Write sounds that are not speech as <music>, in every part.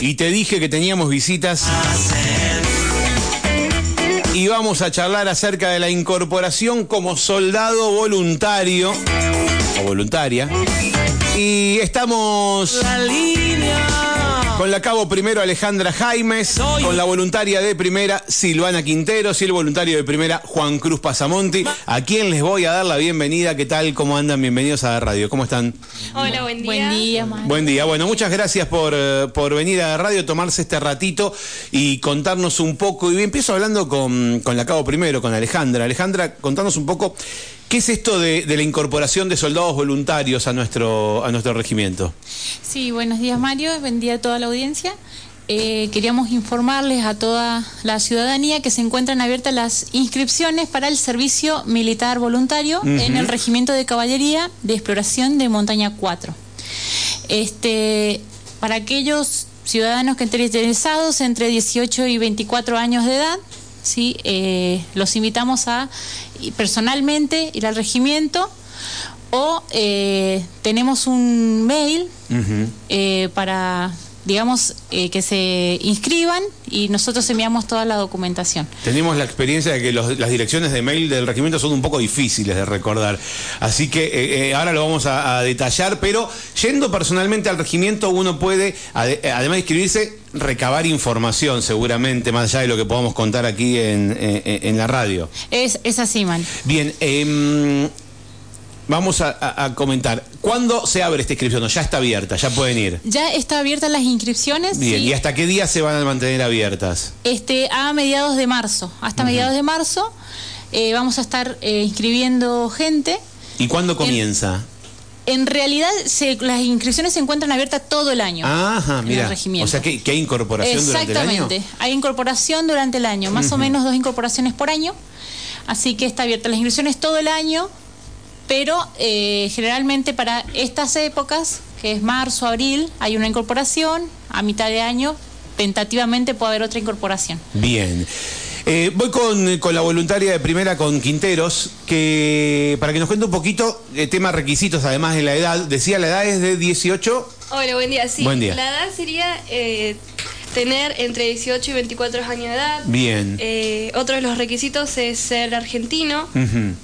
Y te dije que teníamos visitas. Y vamos a charlar acerca de la incorporación como soldado voluntario o voluntaria. Y estamos con la cabo primero Alejandra Jaimes, con la voluntaria de primera Silvana Quinteros y el voluntario de primera Juan Cruz Pasamonti, a quien les voy a dar la bienvenida. ¿Qué tal? ¿Cómo andan? Bienvenidos a la radio. ¿Cómo están? Hola, buen día. Buen día, Mario. Buen día. Bueno, muchas gracias por, eh, por venir a la radio, tomarse este ratito y contarnos un poco. Y empiezo hablando con, con la cabo primero, con Alejandra. Alejandra, contarnos un poco qué es esto de, de la incorporación de soldados voluntarios a nuestro, a nuestro regimiento. Sí, buenos días Mario, buen día a toda la audiencia. Eh, queríamos informarles a toda la ciudadanía que se encuentran abiertas las inscripciones para el servicio militar voluntario en el Regimiento de Caballería de Exploración de Montaña 4. Este, para aquellos ciudadanos que estén interesados entre 18 y 24 años de edad, ¿sí? Eh, los invitamos a personalmente ir al regimiento o eh, tenemos un mail eh, para digamos eh, que se inscriban y nosotros enviamos toda la documentación. Tenemos la experiencia de que los- las direcciones de mail del regimiento son un poco difíciles de recordar. Así que eh, eh, ahora lo vamos a, a detallar, pero yendo personalmente al regimiento uno puede, ade- además de inscribirse, recabar información seguramente, más allá de lo que podamos contar aquí en, en la radio. Es, es así, man. Bien, em, vamos a, a- a comentar. ¿Cuándo se abre esta inscripción? ¿O ya está abierta? ¿Ya pueden ir? Ya está abiertas las inscripciones. Bien, sí, ¿y hasta qué día se van a mantener abiertas? este, a mediados de marzo. Hasta mediados de marzo eh, vamos a estar eh, inscribiendo gente. ¿Y cuándo comienza? En realidad se- las inscripciones se encuentran abiertas todo el año Ajá, mira. O sea que, que hay incorporación durante el año. Exactamente. Hay incorporación durante el año, más o menos dos incorporaciones por año. Así que está abierta las inscripciones todo el año, pero eh, generalmente para estas épocas, que es marzo, abril, hay una incorporación. A mitad de año, tentativamente puede haber otra incorporación. Bien. Eh, voy con, con la voluntaria de primera, con Quinteros, que para que nos cuente un poquito, eh, tema requisitos, además de la edad. Decía, la edad es de 18. Hola, buen día. Sí, Buen día. la edad sería eh, tener entre 18 y 24 años de edad. Bien. Eh, otro de los requisitos es ser argentino.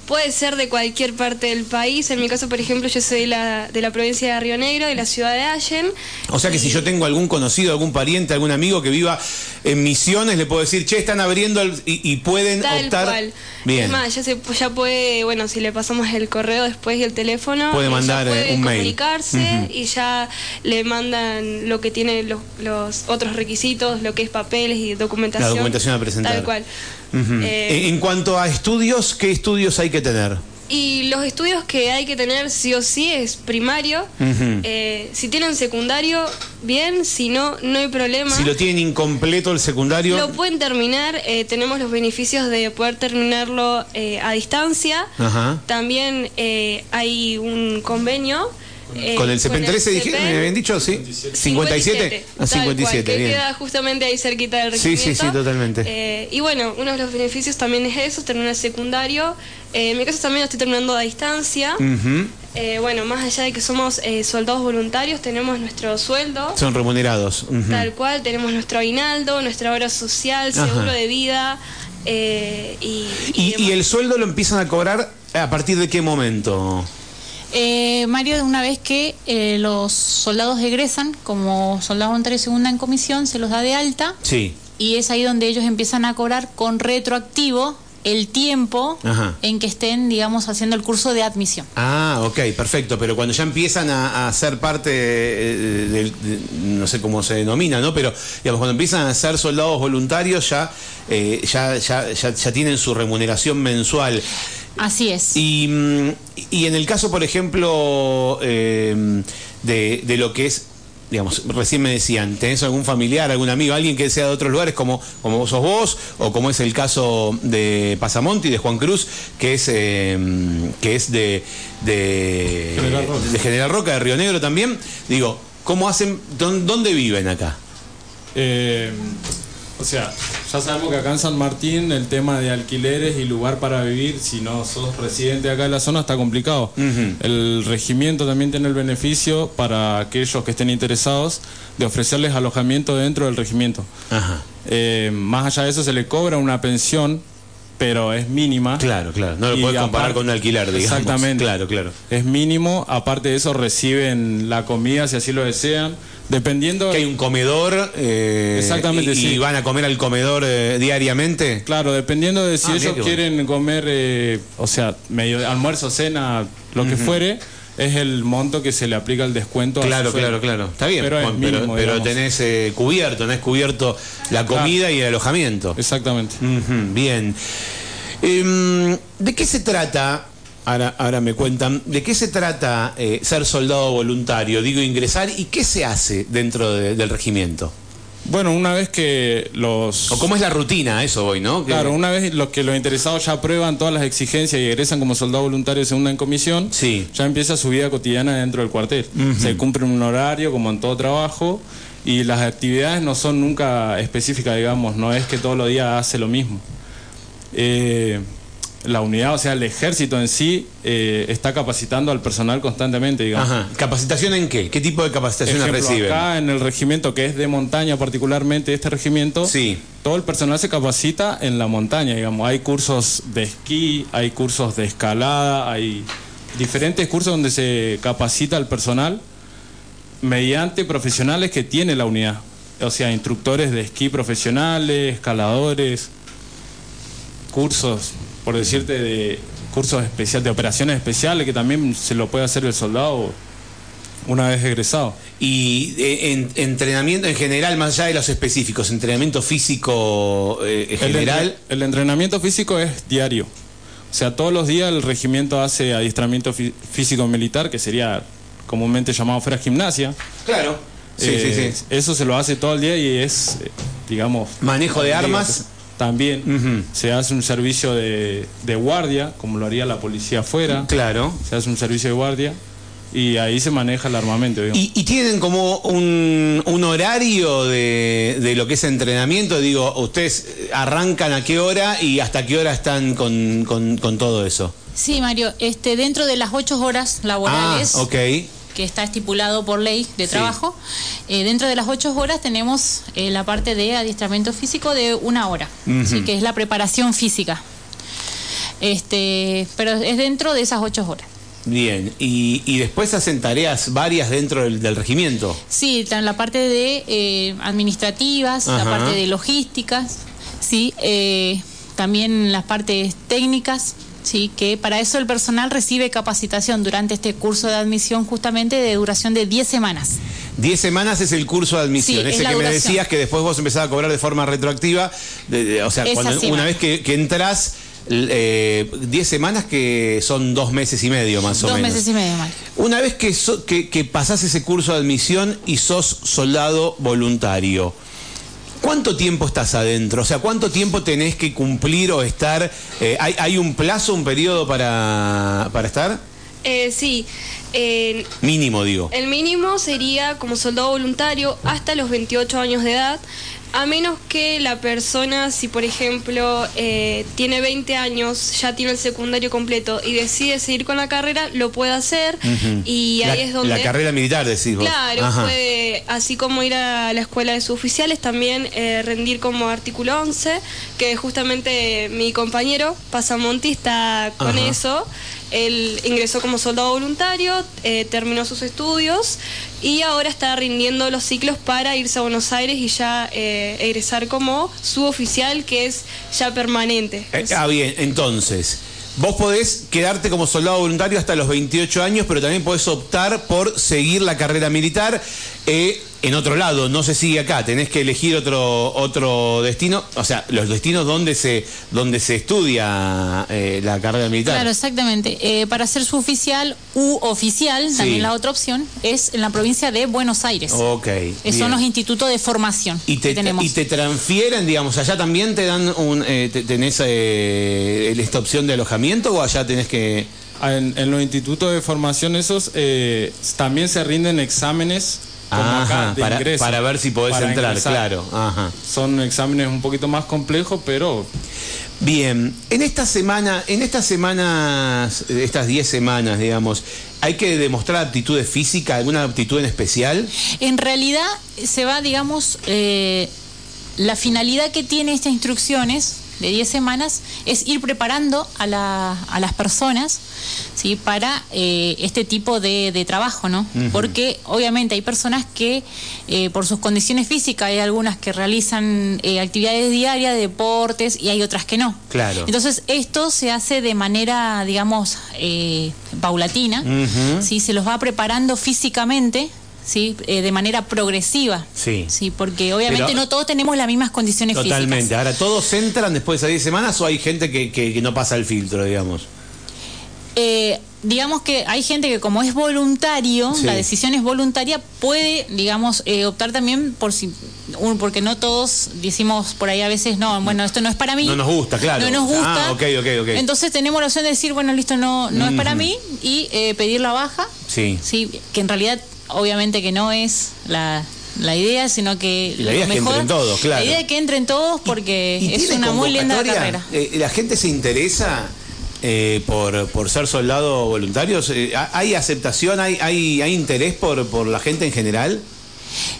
Puede ser de cualquier parte del país. En mi caso, por ejemplo, yo soy la, de la provincia de Río Negro, de la ciudad de Allen. O sea que si yo tengo algún conocido, algún pariente, algún amigo que viva en Misiones, le puedo decir, che, están abriendo el- y, y pueden Tal optar. cual. Bien. Es más, ya, se, ya puede, bueno, si le pasamos el correo después y el teléfono, Puede eh, mandar, eh, puede un mail. comunicarse Ujú. y ya le mandan lo que tiene los, los otros requisitos, lo que es papeles y documentación. La documentación a presentar. Tal cual. Ujú. Eh, En- cuanto a estudios, ¿qué estudios hay que tener? y los estudios que hay que tener sí o sí es primario. Ujú. Eh, si tienen secundario, bien. Si no, no hay problema. Si lo tienen incompleto el secundario. Lo pueden terminar, eh, tenemos los beneficios de poder terminarlo eh, a distancia. Ajá. También eh, hay un convenio. Eh, Con el CEPEN 13, dije- CEPEN. ¿me habían dicho? Sí. 57. Ah, tal 57, cual, que bien. queda justamente ahí cerquita del Sí, sí, regimiento. sí, totalmente. Eh, y bueno, uno de los beneficios también es eso, terminar el secundario. Eh, en mi caso también lo estoy terminando a distancia. Eh, bueno, más allá de que somos eh, soldados voluntarios, tenemos nuestro sueldo. Son remunerados. Tal cual, tenemos nuestro aguinaldo, nuestra obra social, Ajá. seguro de vida eh, y, ¿Y, el sueldo lo empiezan a cobrar a partir de qué momento? Eh, Mario, una vez que eh, los soldados egresan como soldados voluntarios segunda en comisión, se los da de alta Sí. y es ahí donde ellos empiezan a cobrar con retroactivo el tiempo Ajá. en que estén, digamos, haciendo el curso de admisión. Ah, ok, perfecto. Pero cuando ya empiezan a, a ser parte eh, del, de- no sé cómo se denomina, ¿no? Pero digamos, cuando empiezan a ser soldados voluntarios ya, eh, ya, ya, ya, ya tienen su remuneración mensual. Así es. Y, y en el caso, por ejemplo, eh, de, de lo que es, digamos, recién me decían, ¿tenés algún familiar, algún amigo, alguien que sea de otros lugares como, como vos sos vos, o como es el caso de Pasamonti, de Juan Cruz, que es, eh, que es de, de, General Roca. de General Roca, de Río Negro también? Digo, ¿cómo hacen, dón- dónde viven acá? Eh, O sea, ya sabemos que acá en San Martín el tema de alquileres y lugar para vivir, si no sos residente acá en la zona, está complicado. El regimiento también tiene el beneficio para aquellos que estén interesados de ofrecerles alojamiento dentro del regimiento. Eh, más allá de eso se le cobra una pensión pero es mínima. Claro, claro. No lo puedes comparar con un alquiler, digamos. Exactamente. Claro, claro. Es mínimo. Aparte de eso, reciben la comida si así lo desean. Dependiendo. Que hay un comedor. Eh, Exactamente, y, sí. ¿Y van a comer al comedor eh, diariamente? Claro, dependiendo de si Ah, ellos quieren comer, eh, o sea, medio almuerzo, cena, lo que fuere, es el monto que se le aplica el descuento. Claro, claro, claro. Está bien. Pero es tenés eh, cubierto, tenés cubierto la comida y el alojamiento. Exactamente. Bien. Em, ¿De qué se trata? Ahora, ahora me cuentan, ¿de qué se trata eh, ser soldado voluntario? Digo, ingresar y qué se hace dentro de- del regimiento. Bueno, una vez que los... O cómo es la rutina, eso voy, ¿no? Que- Claro, una vez los que los interesados ya aprueban todas las exigencias y egresan como soldado voluntario de segunda en comisión, Sí. ya empieza su vida cotidiana dentro del cuartel. Se cumple un horario como en todo trabajo y las actividades no son nunca específicas, digamos, no es que todos los días hace lo mismo. Eh, la unidad, o sea, el ejército en sí eh, está capacitando al personal constantemente, digamos. Ajá. ¿Capacitación en qué? ¿Qué tipo de capacitaciones Ejemplo, reciben? acá en el regimiento que es de montaña, particularmente este regimiento, Sí. todo el personal se capacita en la montaña, digamos. Hay cursos de esquí, hay cursos de escalada, hay diferentes cursos donde se capacita al personal mediante profesionales que tiene la unidad. O sea, instructores de esquí profesionales, escaladores, cursos, por decirte, de cursos especiales, de operaciones especiales que también se lo puede hacer el soldado una vez egresado. Y eh, en- entrenamiento en general, más allá de los específicos, entrenamiento físico eh, El, general. el entrenamiento físico es diario. O sea, todos los días el regimiento hace adiestramiento fí- físico militar, que sería comúnmente llamado fuera gimnasia. Claro. Sí, Eh, sí, sí. Eso se lo hace todo el día y es, eh, digamos... Manejo de armas. También se hace un servicio de, de guardia, como lo haría la policía afuera. Claro. Se hace un servicio de guardia y ahí se maneja el armamento. ¿Y, y tienen como un, un horario de, de lo que es entrenamiento? Digo, ¿ustedes arrancan a qué hora y hasta qué hora están con, con- con todo eso? Sí, Mario, este, dentro de las ocho horas laborales Ah, ok. Que está estipulado por ley de Sí. trabajo, eh, dentro de las ocho horas tenemos eh, la parte de adiestramiento físico de una hora, ¿sí? que es la preparación física. Este, pero es dentro de esas ocho horas. Bien. Y, y después hacen tareas varias dentro del, del regimiento. Sí, ta- la parte de eh, administrativas, Ajá. la parte de logísticas, sí, eh, también las partes técnicas, sí, que para eso el personal recibe capacitación durante este curso de admisión justamente de duración de 10 semanas. Diez semanas es el curso de admisión, Sí, es ese la que me decías que después vos empezabas a cobrar de forma retroactiva. de- de- o sea, Es cuando- una vez que, que entras, eh, 10 semanas que son dos meses y medio más o Dos menos. meses y medio, Mario. Una vez que, so- que, que pasás ese curso de admisión y sos soldado voluntario, ¿cuánto tiempo estás adentro? O sea, ¿cuánto tiempo tenés que cumplir o estar? eh, ¿hay, hay un plazo, un periodo para, para estar? Eh, sí, eh, Mínimo, digo. el mínimo sería como soldado voluntario hasta los 28 años de edad, a menos que la persona, si por ejemplo eh, tiene 20 años, ya tiene el secundario completo y decide seguir con la carrera, lo puede hacer y ahí la, es donde... la carrera militar, decís vos. Claro, Ajá. puede, así como ir a la escuela de suboficiales, también eh, rendir como artículo 11, que justamente mi compañero Pasamonti está con Ajá. eso. Él ingresó como soldado voluntario, eh, terminó sus estudios y ahora está rindiendo los ciclos para irse a Buenos Aires y ya eh, egresar como suboficial, que es ya permanente. Eh, ah, bien, entonces, vos podés quedarte como soldado voluntario hasta los 28 años, pero también podés optar por seguir la carrera militar en otro lado, no se sigue acá, tenés que elegir otro, otro destino, o sea, los destinos donde se, donde se estudia eh, la carrera militar. Claro, exactamente. Eh, para ser su oficial u oficial, Sí. también la otra opción, es en la provincia de Buenos Aires. Ok. Eh. Son los institutos de formación y te, que tenemos. y te transfieren, digamos, allá también te dan un, eh, te- tenés eh, esta opción de alojamiento o allá tenés que... En, en los institutos de formación esos eh, también se rinden exámenes Ajá, acá de para, ingreso, para ver si podés entrar, ingresar. claro. Ajá. Son exámenes un poquito más complejos, pero Bien, en esta semana, en estas semanas, estas 10 semanas, digamos, ¿hay que demostrar aptitudes físicas, alguna aptitud en especial? En realidad se va, digamos, eh, la finalidad que tiene estas instrucciones de 10 semanas es ir preparando a, la- a las personas ¿sí? para eh, este tipo de, de trabajo, ¿no? Porque obviamente hay personas que eh, por sus condiciones físicas hay algunas que realizan eh, actividades diarias, deportes y hay otras que no. Claro. Entonces esto se hace de manera, digamos, eh, paulatina. ¿sí? se los va preparando físicamente. ¿Sí? Eh, de manera progresiva. Sí. Sí, porque obviamente Pero- no todos tenemos las mismas condiciones Totalmente. físicas. Ahora, ¿todos entran después de esas 10 semanas o hay gente que, que- que no pasa el filtro, digamos? Eh, digamos que hay gente que como es voluntario, Sí. la decisión es voluntaria, puede, digamos, eh, optar también por si, porque no todos decimos por ahí a veces, no, bueno, esto no es para mí. No nos gusta, claro. No nos gusta. Ah, ok, ok, ok. Entonces tenemos la opción de decir, bueno, listo, no, no es para mí y eh, pedir la baja. Sí. Sí, que en realidad obviamente que no es la, la idea, sino que Y la idea lo es que entren todos, claro. La idea es que entren todos porque ¿Y es una muy linda carrera. Eh, ¿La gente se interesa eh, por, por ser soldado voluntarios? Eh, ¿Hay aceptación, hay, hay, hay interés por, por la gente en general?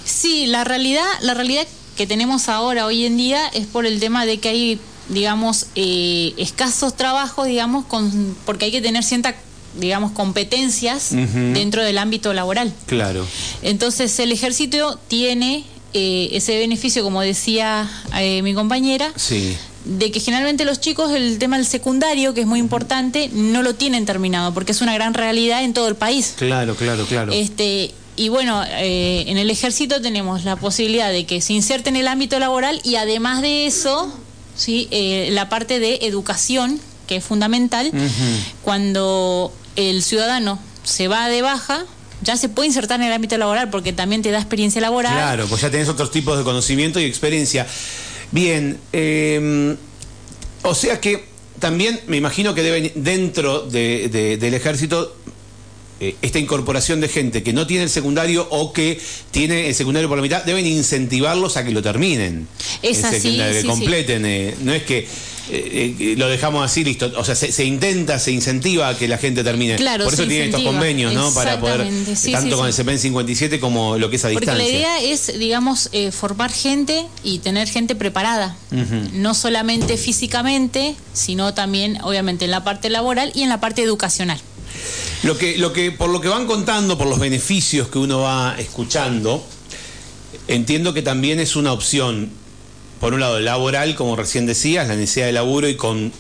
Sí, la realidad, la realidad que tenemos ahora, hoy en día, es por el tema de que hay, digamos, eh, escasos trabajos, digamos, con, porque hay que tener ciertas, digamos, competencias dentro del ámbito laboral. Claro. Entonces, el ejército tiene eh, ese beneficio, como decía eh, mi compañera, Sí. de que generalmente los chicos el tema del secundario, que es muy importante, no lo tienen terminado, porque es una gran realidad en todo el país. Claro, claro, claro. Este, y bueno, eh, en el ejército tenemos la posibilidad de que se inserte en el ámbito laboral y además de eso, ¿sí? Eh, la parte de educación, que es fundamental, cuando el ciudadano se va de baja, ya se puede insertar en el ámbito laboral porque también te da experiencia laboral. Claro, pues ya tenés otros tipos de conocimiento y experiencia. Bien, eh, o sea que también me imagino que deben dentro de- de- del ejército eh, esta incorporación de gente que no tiene el secundario o que tiene el secundario por la mitad, deben incentivarlos a que lo terminen. Es así, que sí, sí. completen. eh, no es que eh, eh, lo dejamos así, listo. O sea, se, se intenta, se incentiva a que la gente termine. Claro, por eso se tiene estos convenios, ¿no? Para poder, sí, tanto sí, con sí. el CPN 57 como lo que es a Porque la distancia. idea es, digamos, formar gente y tener gente preparada, no solamente físicamente, sino también, obviamente, en la parte laboral y en la parte educacional. Lo que, lo que, por lo que van contando, por los beneficios que uno va escuchando, entiendo que también es una opción, por un lado, laboral, como recién decías, la necesidad de laburo y con,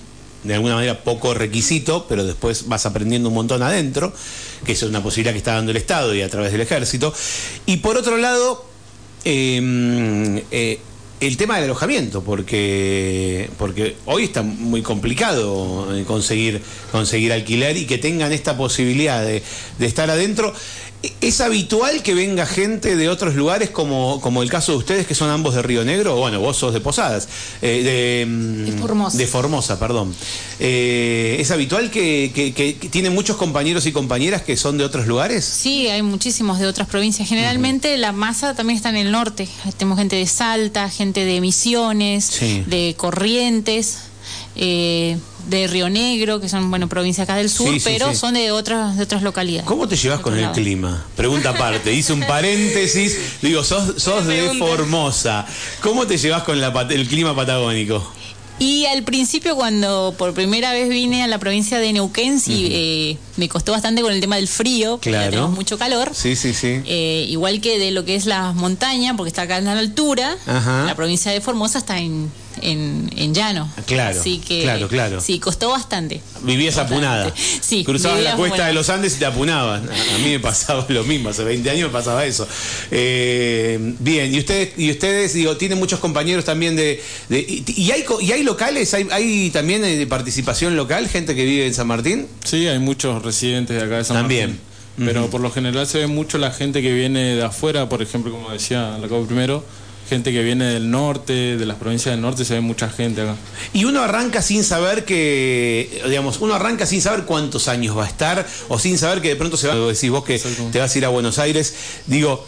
de alguna manera, poco requisito, pero después vas aprendiendo un montón adentro, que es una posibilidad que está dando el Estado y a través del ejército. Y por otro lado, eh, eh, el tema del alojamiento, porque, porque hoy está muy complicado eh, conseguir, conseguir alquiler y que tengan esta posibilidad de, de estar adentro. ¿Es habitual que venga gente de otros lugares, como, como el caso de ustedes, que son ambos de Río Negro? Bueno, vos sos de Posadas. eh, de, De Formosa. De Formosa, perdón. Eh, ¿Es habitual que, que, que tienen muchos compañeros y compañeras que son de otros lugares? Sí, hay muchísimos de otras provincias. Generalmente la masa también está en el norte. Tenemos gente de Salta, gente de Misiones, Sí. de Corrientes, eh, de Río Negro, que son, bueno, provincias acá del sur, Sí, sí, pero sí. son de otras, de otras localidades. ¿Cómo te llevas con el lado. clima? Pregunta aparte, hice un <laughs> paréntesis, digo, sos, sos de. Formosa. ¿Cómo te llevas con la el clima patagónico? Y al principio, cuando por primera vez vine a la provincia de Neuquén, sí, eh, me costó bastante con el tema del frío, porque Claro. tenemos mucho calor. Sí, sí, sí. Eh, igual que de lo que es las montañas, porque está acá en la altura, Ajá. la provincia de Formosa está en, en, en llano. Claro, Así que, claro, claro. Sí, costó bastante. Vivías Bastante. apunada. Sí, Cruzabas la cuesta bueno. de los Andes y te apunabas. A, mí me pasaba <laughs> lo mismo, hace 20 años me pasaba eso. Eh, bien, y ustedes, y ustedes digo, tienen muchos compañeros también de. de- y, y hay, co- y hay locales? ¿Hay, hay también eh, de participación local, gente que vive en San Martín? Sí, hay muchos residentes de acá de San También. Martín. Pero por lo general se ve mucho la gente que viene de afuera, por ejemplo, como decía la Cabo primero, gente que viene del norte, de las provincias del norte, se ve mucha gente acá. Y uno arranca sin saber que, digamos, uno arranca sin saber cuántos años va a estar, o sin saber que de pronto se va, decís vos que te vas a ir a Buenos Aires. Digo,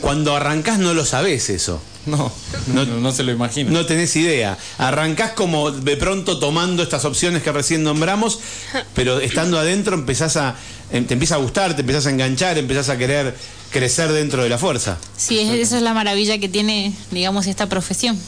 cuando arrancás no lo sabés eso. No, no, no, se lo imagina. No tenés idea. Arrancás como de pronto tomando estas opciones que recién nombramos, pero estando adentro empezás a. em, te empieza a gustar, te empezás a enganchar, empezás a querer crecer dentro de la fuerza. Sí, es- esa es la maravilla que tiene, digamos, esta profesión.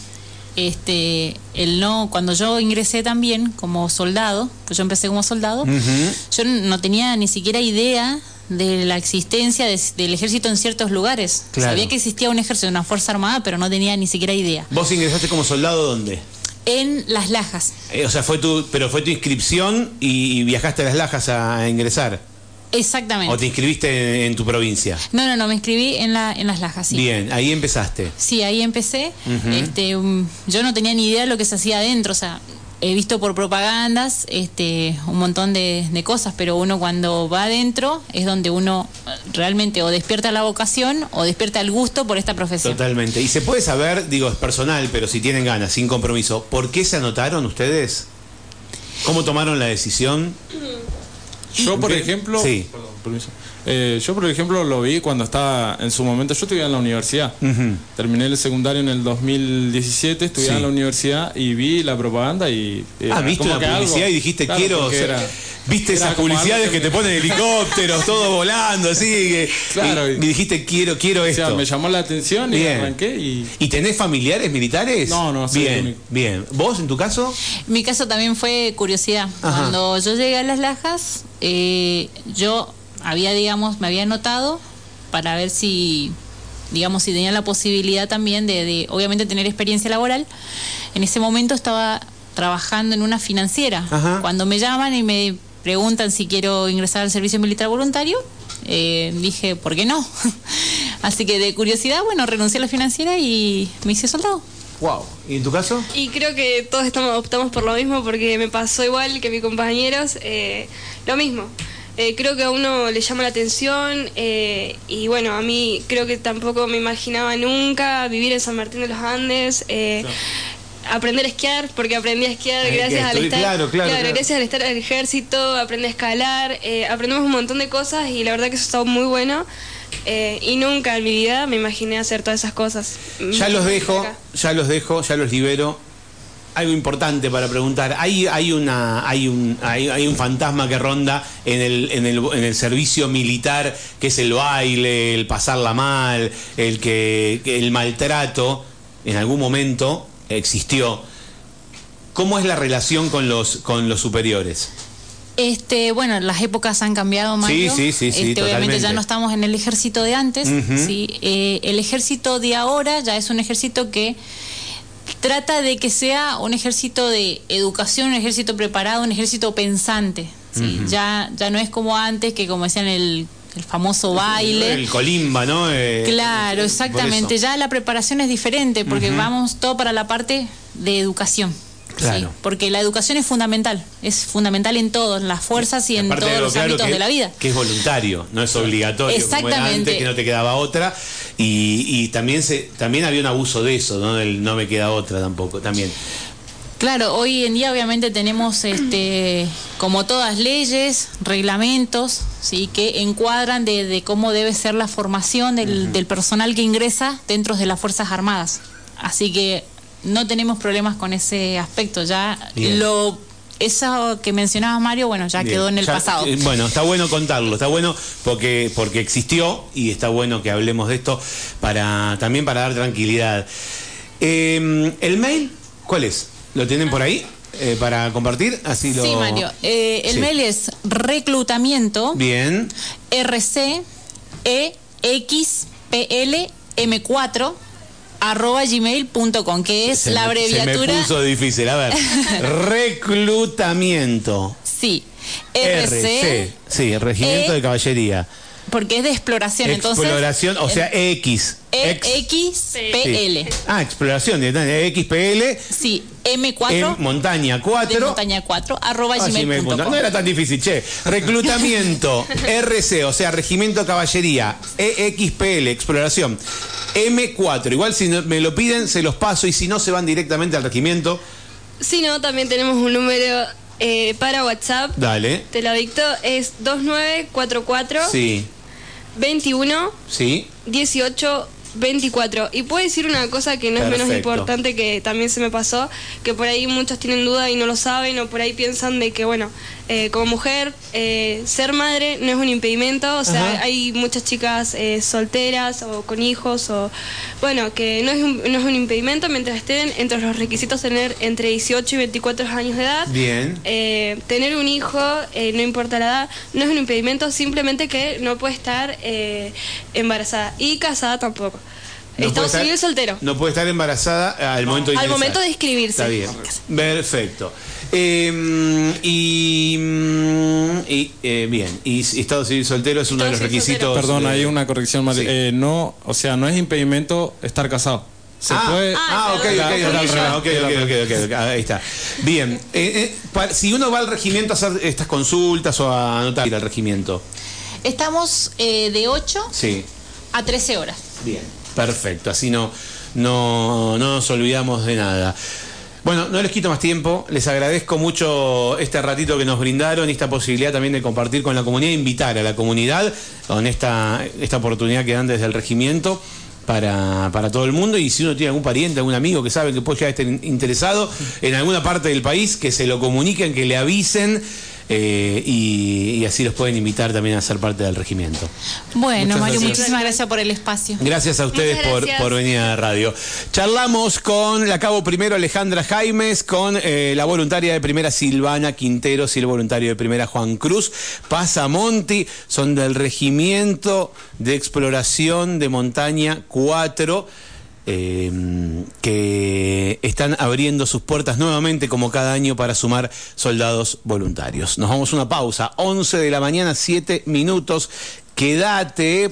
Este, el no, cuando yo ingresé también como soldado, pues yo empecé como soldado, yo no tenía ni siquiera idea de la existencia de- del ejército en ciertos lugares. Claro. Sabía que existía un ejército, una fuerza armada, pero no tenía ni siquiera idea. ¿Vos ingresaste como soldado dónde? En las lajas. Eh, o sea, fue tu, pero fue tu inscripción y, y viajaste a las Lajas a, ingresar. Exactamente. ¿O te inscribiste en, en tu provincia? No, no, no, me inscribí en, la, en las lajas, sí. Bien, ahí empezaste. Sí, ahí empecé. este, um, yo no tenía ni idea de lo que se hacía adentro, o sea, he visto por propagandas este, un montón de, de cosas, pero uno cuando va adentro es donde uno realmente o despierta la vocación o despierta el gusto por esta profesión. Totalmente. Y se puede saber, digo, es personal, pero si tienen ganas, sin compromiso, ¿por qué se anotaron ustedes? ¿Cómo tomaron la decisión? Yo, por ejemplo, Sí. perdón, permiso. Eh, yo, por ejemplo, lo vi cuando estaba en su momento. Yo estudiaba en la universidad. Terminé el secundario en el 2017, estudiaba Sí. en la universidad y vi la propaganda y. eh, Ah, viste algo- publicidad y dijiste, Claro, quiero era- Viste esas publicidades que, te me- ponen helicópteros, todo volando, así. que- Claro, y, dijiste, quiero, quiero O esto. sea, me llamó la atención y Bien. arranqué y. ¿Y tenés familiares militares? No, no, soy el Bien, único. bien. ¿Vos, en tu caso? Mi caso también fue curiosidad. Ajá. Cuando yo llegué a las lajas, eh, yo había, digamos, me había anotado para ver si, digamos, si tenía la posibilidad también de, de, obviamente, tener experiencia laboral. En ese momento estaba trabajando en una financiera. Ajá. Cuando me llaman y me preguntan si quiero ingresar al servicio militar voluntario, eh, dije, ¿por qué no? <laughs> Así que de curiosidad, bueno, renuncié a la financiera y me hice soldado. Wow. ¿Y en tu caso? Y creo que todos estamos optamos por lo mismo porque me pasó igual que mis compañeros, eh, lo mismo. Eh, creo que a uno le llama la atención eh, y bueno, a mí creo que tampoco me imaginaba nunca vivir en San Martín de los Andes. eh, Aprender a esquiar, porque aprendí a esquiar Eh, gracias al estar, claro, claro, claro. gracias al estar en el ejército, aprendí a escalar, eh, aprendimos un montón de cosas y la verdad que eso está muy bueno. eh, y nunca en mi vida me imaginé hacer todas esas cosas. Ya los dejo, Acá. ya los dejo, ya los libero. Algo importante para preguntar. Hay, hay, una, hay, un, hay, hay un fantasma que ronda en el, en, el, en el servicio militar, que es el baile, el pasarla mal, el, que, el maltrato, en algún momento existió. ¿Cómo es la relación con los, con los superiores? Este, bueno, las épocas han cambiado, Mario. Sí, sí, sí, Este, obviamente totalmente. ya no estamos en el ejército de antes. Sí. Eh, el ejército de ahora ya es un ejército que trata de que sea un ejército de educación, un ejército preparado, un ejército pensante. ¿sí? ya, ya no es como antes, que como decían el, el famoso baile. El colimba, ¿no? Eh, Claro, exactamente. Ya la preparación es diferente porque vamos todo para la parte de educación. Claro. Sí, porque la educación es fundamental, es fundamental en todas las fuerzas y en Aparte todos los claro ámbitos que- de la vida. Que es voluntario, no es obligatorio. Como era Exactamente. antes, que no te quedaba otra. Y, y también se también había un abuso de eso, ¿no? Del no me queda otra tampoco, también. Claro, hoy en día obviamente tenemos este como todas leyes, reglamentos, sí, que encuadran de, de cómo debe ser la formación del, del personal que ingresa dentro de las Fuerzas Armadas. Así que no tenemos problemas con ese aspecto. Ya Bien. lo eso que mencionaba Mario, bueno, ya Bien, quedó en el ya- pasado. eh, Bueno, está bueno contarlo, está bueno porque, porque existió y está bueno que hablemos de esto para también para dar tranquilidad. Eh, ¿El mail cuál es? ¿Lo tienen por ahí eh, para compartir? Así lo... Sí, Mario. El Sí. mail es reclutamiento Bien. rc e x p l m 4 arroba gmail.com que es Se la me- abreviatura Se me puso difícil. A ver. <laughs> Reclutamiento. sí RC. rc Sí, Regimiento E- de Caballería. porque es de exploración entonces Exploración, o sea, X. e x p l Sí. Ah, exploración, XPL. sí m 4 En montaña 4. de montaña 4 arroba Ah, gmail.com gmail.com. No era tan difícil, che. Reclutamiento, <laughs> RC, o sea, Regimiento Caballería, EXPL, Exploración, M4. Igual si me lo piden, se los paso y si no, se van directamente al regimiento. Si no, también tenemos un número eh, para WhatsApp. Dale. Te lo dicto, es 2944 Sí, 21 sí. 18 24. Y puedo decir una cosa que no es menos importante que también se me pasó, que por ahí muchos tienen duda y no lo saben, o por ahí piensan de que, bueno, eh, como mujer, eh, ser madre no es un impedimento, o sea, Ajá. hay muchas chicas eh, solteras o con hijos, o bueno, que no es, un, no es un impedimento mientras estén entre los requisitos tener entre 18 y 24 años de edad. Bien. Eh, tener un hijo, eh, no importa la edad, no es un impedimento, simplemente que no puede estar eh, embarazada y casada tampoco. No Estado puede estar- civil soltero. No puede estar embarazada al momento de Al momento de inscribirse. Está bien. Perfecto. Eh, y, y, eh, bien, y Estado civil soltero es uno de los requisitos. Perdón, hay una corrección, Mari. Sí. Eh, no, o sea, no es impedimento estar casado. Se ah, puede. ah, ok, ok, ok, ok, ahí está. Bien, eh, eh, si uno va al regimiento a hacer estas consultas o a anotar ir al regimiento, Estamos eh, de 8 sí, a 13 horas. bien, perfecto, así no, no, no nos olvidamos de nada. Bueno, no les quito más tiempo, les agradezco mucho este ratito que nos brindaron y esta posibilidad también de compartir con la comunidad, invitar a la comunidad con esta, esta oportunidad que dan desde el regimiento para, para todo el mundo. Y si uno tiene algún pariente, algún amigo que sabe que puede estar interesado en alguna parte del país, que se lo comuniquen, que le avisen eh, y, y así los pueden invitar también a ser parte del regimiento. Bueno, Muchas Mario, gracias. muchísimas gracias por el espacio. Gracias a ustedes por venir a la radio. Charlamos con la cabo primero Alejandra Jaimes, con eh, la voluntaria de primera Silvana Quinteros y el voluntario de primera Juan Cruz Pasamonti. Son del Regimiento de Exploración de Montaña 4. Eh, que están abriendo sus puertas nuevamente como cada año para sumar soldados voluntarios. Nos vamos a una pausa, 11 de la mañana, 7 minutos. Quédate